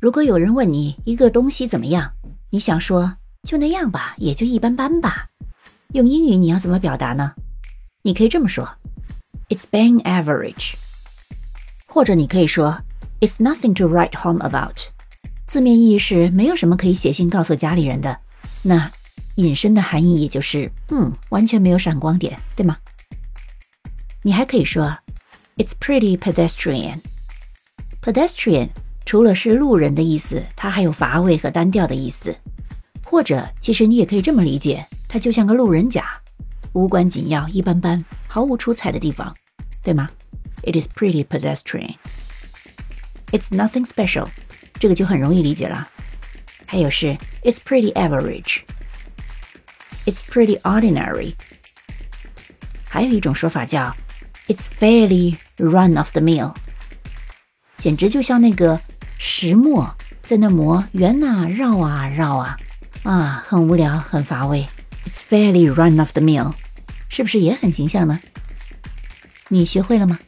如果有人问你一个东西怎么样，你想说就那样吧，也就一般般吧。用英语你要怎么表达呢？你可以这么说：It's bang average。或者你可以说：It's nothing to write home about。字面意义是没有什么可以写信告诉家里人的。那引申的含义也就是，嗯，完全没有闪光点，对吗？你还可以说：It's pretty pedestrian。pedestrian 除了是路人的意思，它还有乏味和单调的意思。或者，其实你也可以这么理解，它就像个路人甲，无关紧要、一般般、毫无出彩的地方，对吗？It is pretty pedestrian. It's nothing special. 这个就很容易理解了。还有是 It's pretty average. It's pretty ordinary. 还有一种说法叫 It's fairly run of the mill. 简直就像那个 石磨在那磨，圆啊绕啊绕啊。啊，很无聊，很乏味。It's fairly run of the mill，是不是也很形象呢？你学会了吗？